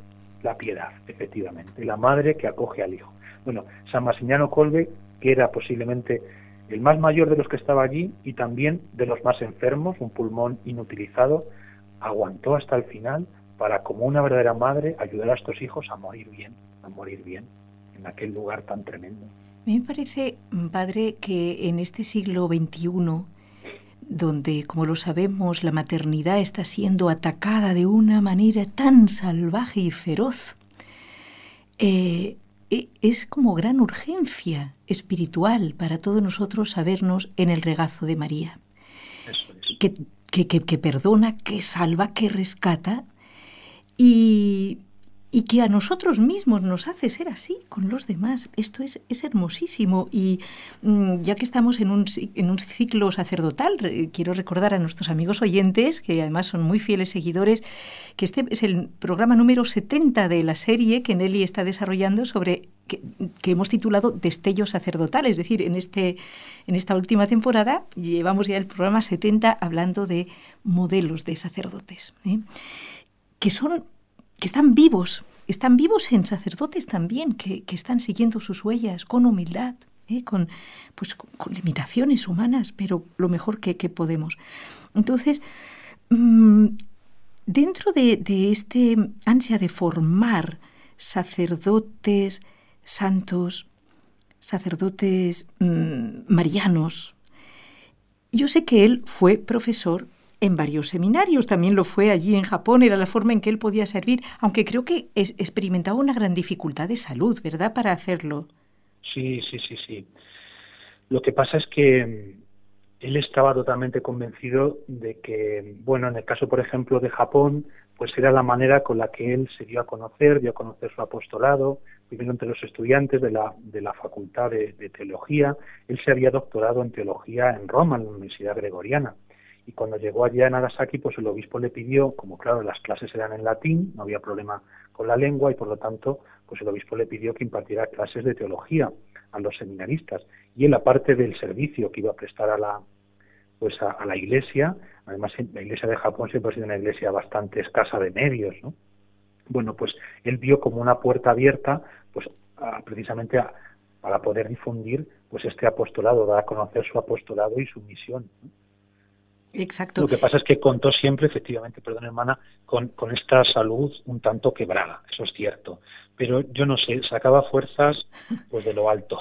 la piedad, efectivamente, la madre que acoge al hijo. Bueno, San Maximiano Colbe que era posiblemente el más mayor de los que estaba allí y también de los más enfermos, un pulmón inutilizado, aguantó hasta el final para, como una verdadera madre, ayudar a estos hijos a morir bien, a morir bien en aquel lugar tan tremendo. Me parece, padre, que en este siglo XXI, donde, como lo sabemos, la maternidad está siendo atacada de una manera tan salvaje y feroz, eh, es como gran urgencia espiritual para todos nosotros sabernos en el regazo de María. Que, que, que, perdona, que salva, que rescata y, y que a nosotros mismos nos hace ser así con los demás. Esto es, es hermosísimo y mm, ya que estamos en un, en un ciclo sacerdotal, quiero recordar a nuestros amigos oyentes, que además son muy fieles seguidores, que este es el programa número 70 de la serie que Nelly está desarrollando sobre que, hemos titulado Destellos sacerdotales, es decir, en, este, en esta última temporada llevamos ya el programa 70 hablando de modelos de sacerdotes, ¿eh? que son que están vivos, están vivos en sacerdotes también, que, están siguiendo sus huellas con humildad, ¿eh? con, pues, con, limitaciones humanas, pero lo mejor que, podemos. Entonces, mm, dentro de, este ansia de formar sacerdotes santos, sacerdotes mm, marianos, yo sé que él fue profesor en varios seminarios. También lo fue allí en Japón, era la forma en que él podía servir, aunque creo que experimentaba una gran dificultad de salud, ¿verdad?, para hacerlo. Sí, sí, sí, sí. Lo que pasa es que mm, él estaba totalmente convencido de que, bueno, en el caso, por ejemplo, de Japón, pues era la manera con la que él se dio a conocer, dio a conocer su apostolado, primero entre los estudiantes de la, de la Facultad de, Teología. Él se había doctorado en Teología en Roma, en la Universidad Gregoriana. Y cuando llegó allá a Nagasaki, pues el obispo le pidió, como claro, las clases eran en latín, no había problema con la lengua, y por lo tanto, pues el obispo le pidió que impartiera clases de teología a los seminaristas. Y en la parte del servicio que iba a prestar a la, pues a, la iglesia, además la iglesia de Japón siempre ha sido una iglesia bastante escasa de medios, ¿no? Bueno, pues él vio como una puerta abierta, pues precisamente para poder difundir pues este apostolado, dar a conocer su apostolado y su misión. Exacto. Lo que pasa es que contó siempre, efectivamente, perdón hermana, con, esta salud un tanto quebrada, eso es cierto. Pero yo no sé, sacaba fuerzas pues de lo alto,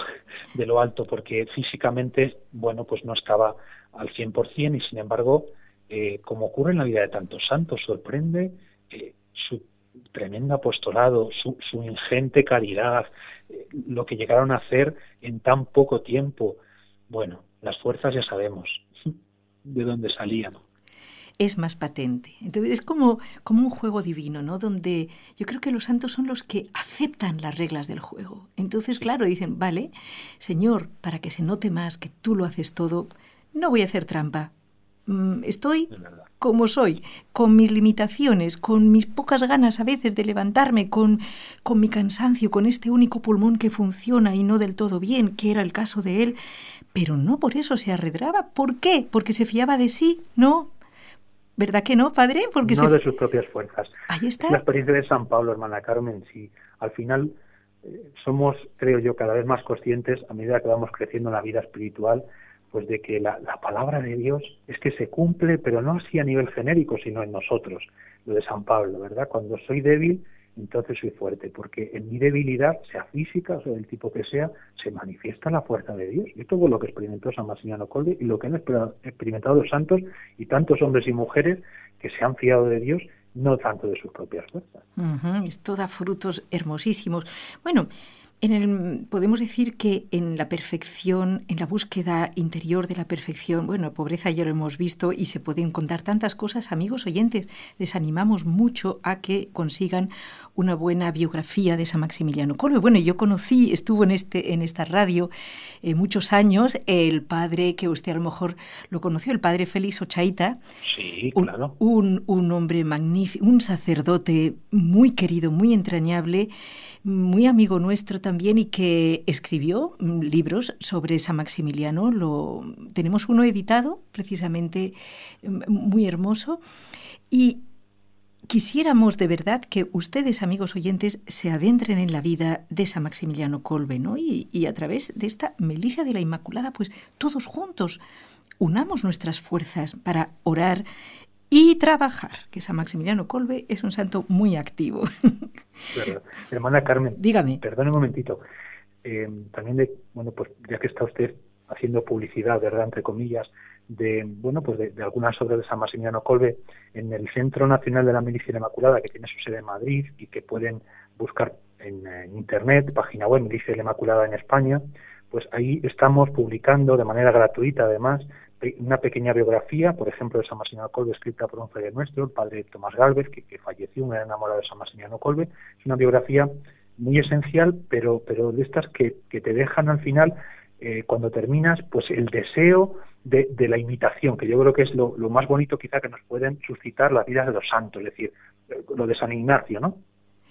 de lo alto, porque físicamente, bueno, pues no estaba al 100% y sin embargo, eh, como ocurre en la vida de tantos santos, sorprende eh, su tremendo apostolado, su, su ingente caridad, eh, lo que llegaron a hacer en tan poco tiempo. Bueno, las fuerzas ya sabemos de dónde salían es más patente. Entonces es como, como un juego divino, ¿no? Donde yo creo que los santos son los que aceptan las reglas del juego. Entonces, claro, dicen, vale, Señor, para que se note más que tú lo haces todo, no voy a hacer trampa. Mm, estoy como soy, con mis limitaciones, con mis pocas ganas a veces de levantarme, con, con mi cansancio, con este único pulmón que funciona y no del todo bien, que era el caso de él, pero no por eso se arredraba. ¿Por qué? Porque se fiaba de sí, no. ¿Verdad que no, padre? Porque no de sus propias fuerzas. Ahí está. la experiencia de San Pablo, hermana Carmen, si al final eh, somos, creo yo, cada vez más conscientes a medida que vamos creciendo en la vida espiritual pues de que la, palabra de Dios es que se cumple, pero no así a nivel genérico, sino en nosotros, lo de San Pablo, ¿verdad? Cuando soy débil, entonces soy fuerte, porque en mi debilidad, sea física o sea del tipo que sea, se manifiesta la fuerza de Dios. Y todo lo que experimentó San Maximiliano Colbe y lo que han experimentado los santos y tantos hombres y mujeres que se han fiado de Dios, no tanto de sus propias fuerzas. Esto da frutos hermosísimos. Bueno, en el, podemos decir que en la perfección, en la búsqueda interior de la perfección, bueno, pobreza ya lo hemos visto y se pueden contar tantas cosas, amigos oyentes, les animamos mucho a que consigan una buena biografía de San Maximiliano Kolbe. Bueno, yo conocí, estuvo en, este, en esta radio eh, muchos años, el padre que usted a lo mejor lo conoció, el padre Félix Ochaita. Sí, claro. Un, un hombre magnífico, un sacerdote muy querido, muy entrañable muy amigo nuestro también y que escribió mm, libros sobre San Maximiliano. Lo, tenemos uno editado, precisamente mm, muy hermoso. Y quisiéramos de verdad que ustedes, amigos oyentes, se adentren en la vida de San Maximiliano Colbe, ¿no? Y, y a través de esta milicia de la Inmaculada, pues todos juntos unamos nuestras fuerzas para orar y trabajar, que San Maximiliano Colbe es un santo muy activo. Hermana Carmen, dígame. Perdón un momentito. Eh, también de, bueno, pues ya que está usted haciendo publicidad, ¿verdad? Entre comillas, de, bueno, pues de, algunas obras de San Maximiliano Colbe en el Centro Nacional de la Milicia Inmaculada, que tiene su sede en Madrid y que pueden buscar en, en Internet, página web Milicia Inmaculada en España, pues ahí estamos publicando de manera gratuita, además, una pequeña biografía, por ejemplo, de San Maximiano Colbe, escrita por un fraile nuestro, el padre Tomás Galvez, que, falleció, un gran enamorado de San Maximiano Colbe. Es una biografía muy esencial, pero, pero de estas que, que te dejan al final, eh, cuando terminas, pues el deseo de, la imitación, que yo creo que es lo más bonito quizá que nos pueden suscitar las vidas de los santos, es decir, lo de San Ignacio, ¿no?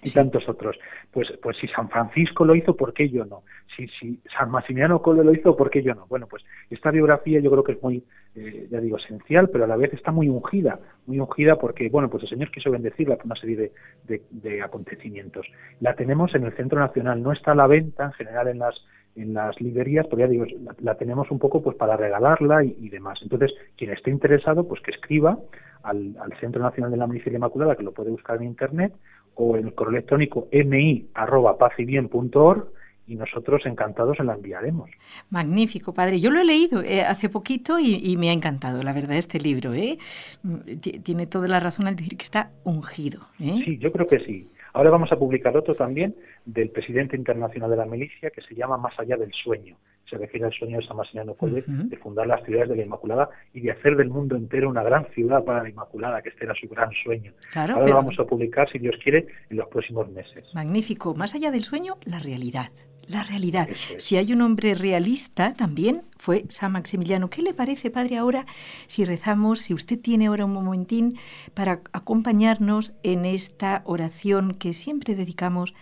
Y tantos otros. Pues, pues si San Francisco lo hizo, ¿por qué yo no? Si, si San Maximiliano Colbe lo hizo, ¿por qué yo no? Bueno, pues esta biografía yo creo que es muy, eh, ya digo, esencial, pero a la vez está muy ungida, muy ungida porque, bueno, pues el Señor quiso bendecirla por una serie de, de, acontecimientos. La tenemos en el Centro Nacional, no está a la venta en general en las en las librerías, pero ya digo, la, tenemos un poco pues para regalarla y, demás. Entonces, quien esté interesado, pues que escriba al, al Centro Nacional de la Ministeria Inmaculada, que lo puede buscar en Internet, o en el correo electrónico mi.pazybien.org y nosotros encantados se la enviaremos. Magnífico, padre. Yo lo he leído eh, hace poquito y, me ha encantado, la verdad, este libro. ¿eh? Mm, tiene toda la razón al decir que está ungido. ¿eh? Sí, yo creo que sí. Ahora vamos a publicar otro también del presidente internacional de la milicia que se llama Más allá del sueño. se refiere al sueño de San Colbe de fundar las ciudades de la Inmaculada y de hacer del mundo entero una gran ciudad para la Inmaculada, que este era su gran sueño. Ahora lo vamos a publicar, si Dios quiere, en los próximos meses. Magnífico. Más allá del sueño, la realidad. La realidad. Si hay un hombre realista, también fue San Maximiliano. ¿Qué le parece, padre, ahora si rezamos, si usted tiene ahora un momentín para acompañarnos en esta oración que siempre dedicamos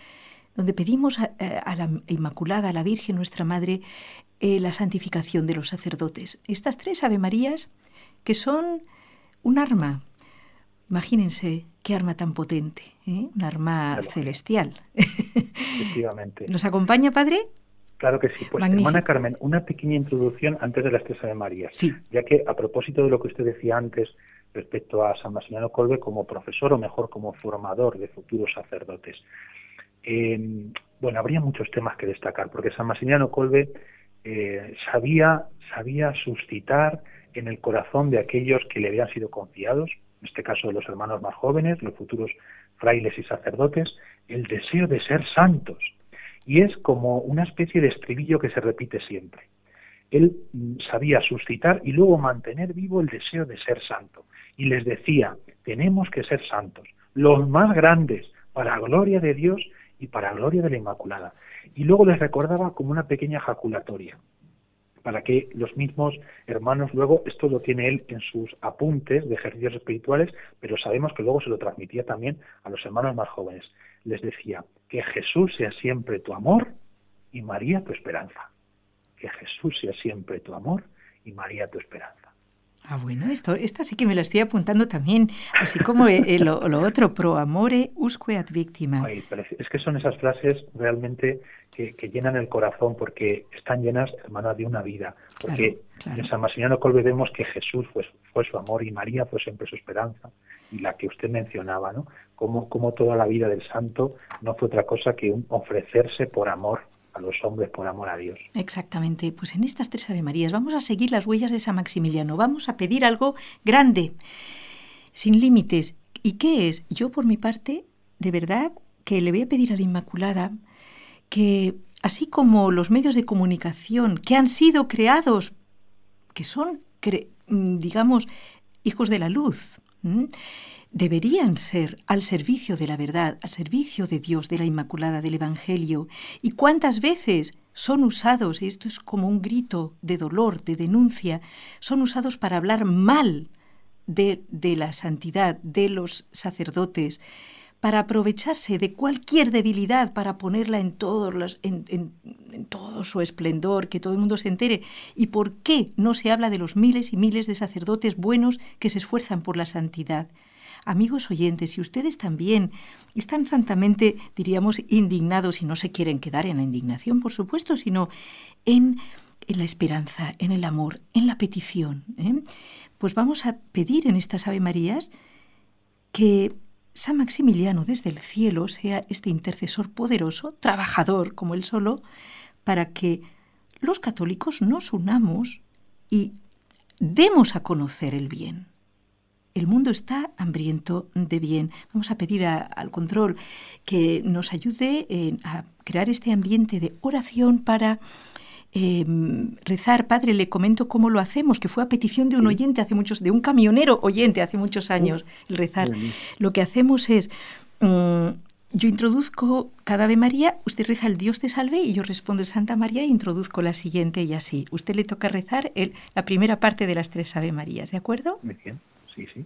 donde pedimos a, la Inmaculada, a la Virgen, nuestra Madre, eh, la santificación de los sacerdotes. Estas tres Ave Marías que son un arma. Imagínense qué arma tan potente, ¿eh? un arma celestial. Efectivamente. ¿Nos acompaña, Padre? Claro que sí. Pues, hermana Carmen, una pequeña introducción antes de las tres Ave Marías. Sí. Ya que a propósito de lo que usted decía antes respecto a San Maximiliano Colbe como profesor o mejor como formador de futuros sacerdotes. Eh, bueno, habría muchos temas que destacar, porque San Maximiliano Colbe eh, sabía, sabía suscitar en el corazón de aquellos que le habían sido confiados, en este caso de los hermanos más jóvenes, los futuros frailes y sacerdotes, el deseo de ser santos. Y es como una especie de estribillo que se repite siempre. Él mm, sabía suscitar y luego mantener vivo el deseo de ser santo. Y les decía, tenemos que ser santos, los más grandes, para gloria de Dios y para gloria de la Inmaculada. Y luego les recordaba como una pequeña jaculatoria, para que los mismos hermanos luego, esto lo tiene él en sus apuntes de ejercicios espirituales, pero sabemos que luego se lo transmitía también a los hermanos más jóvenes. Les decía, que Jesús sea siempre tu amor y María tu esperanza. Que Jesús sea siempre tu amor y María tu esperanza. Ah, bueno, esto, esta sí que me la estoy apuntando también, así como eh, eh, lo, otro, pro amore usque ad victima. es que son esas frases realmente que, llenan el corazón porque están llenas, hermana, de una vida. Porque en San Maximiliano Colbe vemos que Jesús fue, fue su amor y María fue siempre su esperanza y la que usted mencionaba, ¿no? Como, como toda la vida del santo no fue otra cosa que un ofrecerse por amor a los hombres por amor a Dios. Exactamente. Pues en estas tres Ave Marías vamos a seguir las huellas de San Maximiliano. Vamos a pedir algo grande, sin límites. ¿Y qué es? Yo, por mi parte, de verdad que le voy a pedir a la Inmaculada que, así como los medios de comunicación que han sido creados, que son, digamos, hijos de la luz, deberían ser al servicio de la verdad, al servicio de Dios, de la Inmaculada, del Evangelio. ¿Y cuántas veces son usados, y esto es como un grito de dolor, de denuncia, son usados para hablar mal de, de la santidad, de los sacerdotes, para aprovecharse de cualquier debilidad, para ponerla en, todos en, en, todo su esplendor, que todo el mundo se entere. ¿Y por qué no se habla de los miles y miles de sacerdotes buenos que se esfuerzan por la santidad? Amigos oyentes, si ustedes también están santamente, diríamos, indignados y no se quieren quedar en la indignación, por supuesto, sino en, la esperanza, en el amor, en la petición, ¿eh? pues vamos a pedir en estas Ave Marías que San Maximiliano desde el cielo sea este intercesor poderoso, trabajador como él solo, para que los católicos nos unamos y demos a conocer el bien. El mundo está hambriento de bien. Vamos a pedir al control que nos ayude a crear este ambiente de oración para em, rezar. Padre, le comento cómo lo hacemos, que fue a petición de un oyente hace muchos, de un camionero oyente hace muchos años, el rezar. Lo que hacemos es mm, yo introduzco cada Ave María, usted reza el Dios te salve y yo respondo el Santa María e introduzco la siguiente y así. Usted le toca rezar el, la primera parte de las tres Ave Marías, ¿de acuerdo? Muy bien sí, sí.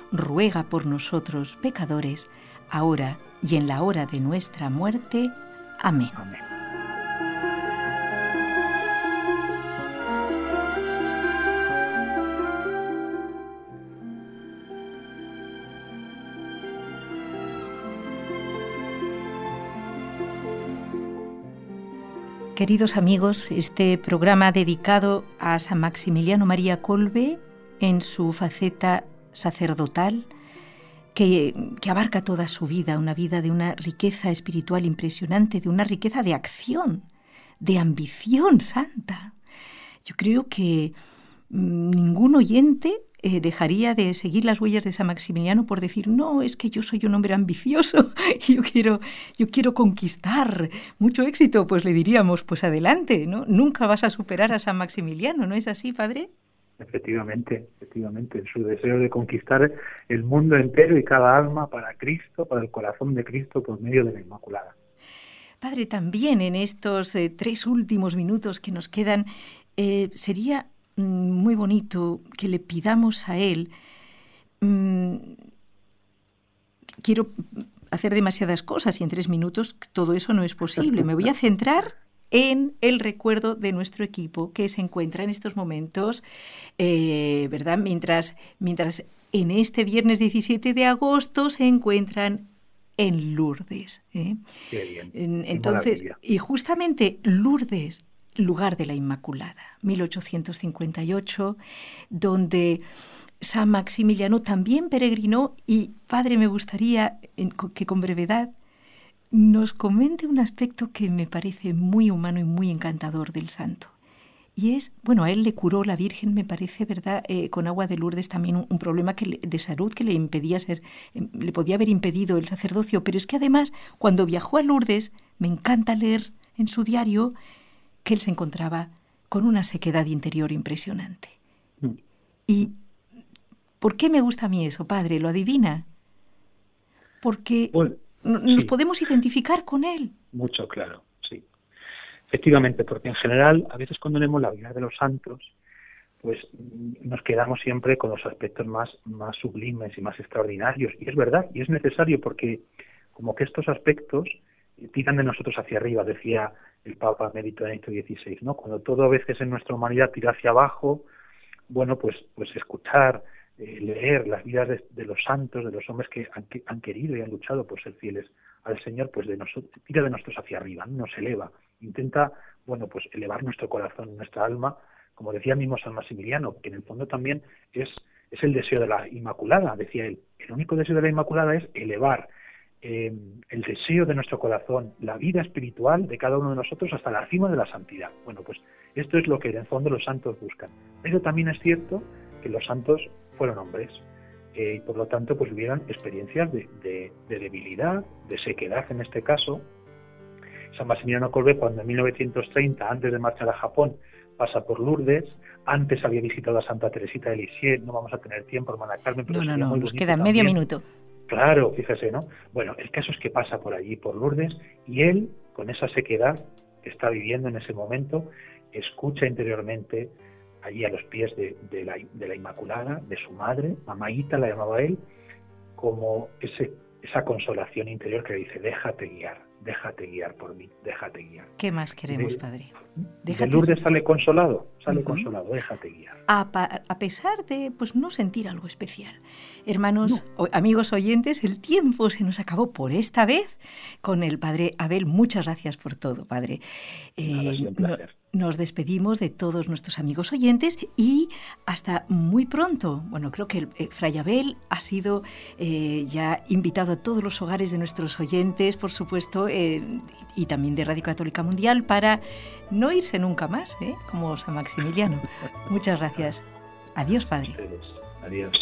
ruega por nosotros pecadores, ahora y en la hora de nuestra muerte. Amén. Amén. Queridos amigos, este programa dedicado a San Maximiliano María Colbe en su faceta sacerdotal, que, que, abarca toda su vida, una vida de una riqueza espiritual impresionante, de una riqueza de acción, de ambición santa. Yo creo que mm, ningún oyente eh, dejaría de seguir las huellas de San Maximiliano por decir, no, es que yo soy un hombre ambicioso y yo quiero, yo quiero conquistar mucho éxito, pues le diríamos, pues adelante, ¿no? Nunca vas a superar a San Maximiliano, ¿no es así, padre? Efectivamente, efectivamente, su deseo de conquistar el mundo entero y cada alma para Cristo, para el corazón de Cristo por medio de la Inmaculada. Padre, también en estos eh, tres últimos minutos que nos quedan, eh, sería Mm, muy bonito que le pidamos a Él. Mm, quiero hacer demasiadas cosas y en tres minutos todo eso no es posible. Me voy a centrar en el recuerdo de nuestro equipo que se encuentra en estos momentos, eh, ¿verdad? Mientras, mientras en este viernes 17 de agosto se encuentran en Lourdes. ¿eh? Qué bien. Entonces, y justamente Lourdes lugar de la Inmaculada, 1858, donde San Maximiliano también peregrinó y, padre, me gustaría que con brevedad nos comente un aspecto que me parece muy humano y muy encantador del santo. Y es, bueno, a él le curó la Virgen, me parece, ¿verdad? Eh, con agua de Lourdes también un, problema que de salud que le impedía ser, em, le podía haber impedido el sacerdocio, pero es que además, cuando viajó a Lourdes, me encanta leer en su diario que él se encontraba con una sequedad interior impresionante. Mm. ¿Y por qué me gusta a mí eso, padre? ¿Lo adivina? Porque nos podemos identificar con él. Mucho, claro, sí. Efectivamente, porque en general, a veces cuando leemos la vida de los santos, pues nos quedamos siempre con los aspectos más, más sublimes y más extraordinarios. Y es verdad, y es necesario porque como que estos aspectos tiran de nosotros hacia arriba, decía el Papa Mérito Benedicto XVI, ¿no? Cuando todo a veces en nuestra humanidad tira hacia abajo, bueno, pues, pues escuchar, eh, leer las vidas de, los santos, de los hombres que han, querido y han luchado por ser fieles al Señor, pues de nosotros, tira de nosotros hacia arriba, nos eleva, intenta, bueno, pues elevar nuestro corazón, nuestra alma, como decía mismo San Maximiliano, que en el fondo también es, es el deseo de la Inmaculada, decía él, el único deseo de la Inmaculada es elevar eh, el deseo de nuestro corazón, la vida espiritual de cada uno de nosotros hasta la cima de la santidad. Bueno, pues esto es lo que en el fondo los santos buscan. Pero también es cierto que los santos fueron hombres eh, y por lo tanto pues vivieron experiencias de, debilidad, de sequedad en este caso. San Maximiliano Colbe cuando en 1930, antes de marchar a Japón, pasa por Lourdes, antes había visitado a Santa Teresita de Lisieux, no vamos a tener tiempo, hermana Carmen, pero no, no, no, nos queda medio minuto. Claro, fíjese, ¿no? Bueno, el caso es que pasa por allí, por Lourdes, y él, con esa sequedad que está viviendo en ese momento, escucha interiormente allí a los pies de, la, de la, Inmaculada, de su madre, Mamaita la llamaba él, como ese, esa consolación interior que dice, déjate guiar, déjate guiar por mí, déjate guiar. ¿Qué más queremos, Padre? Déjate de Lourdes sale consolado, sale consolado, déjate guiar. A, pesar de pues no sentir algo especial. Hermanos, amigos oyentes, el tiempo se nos acabó por esta vez con el Padre Abel. Muchas gracias por todo, Padre. Eh, nos despedimos de todos nuestros amigos oyentes y hasta muy pronto. Bueno, creo que eh, Fray Abel ha sido eh, ya invitado a todos los hogares de nuestros oyentes, por supuesto, eh, y también de Radio Católica Mundial, para no irse nunca más, como San Maximiliano. Muchas gracias. Adiós, Padre. Adiós.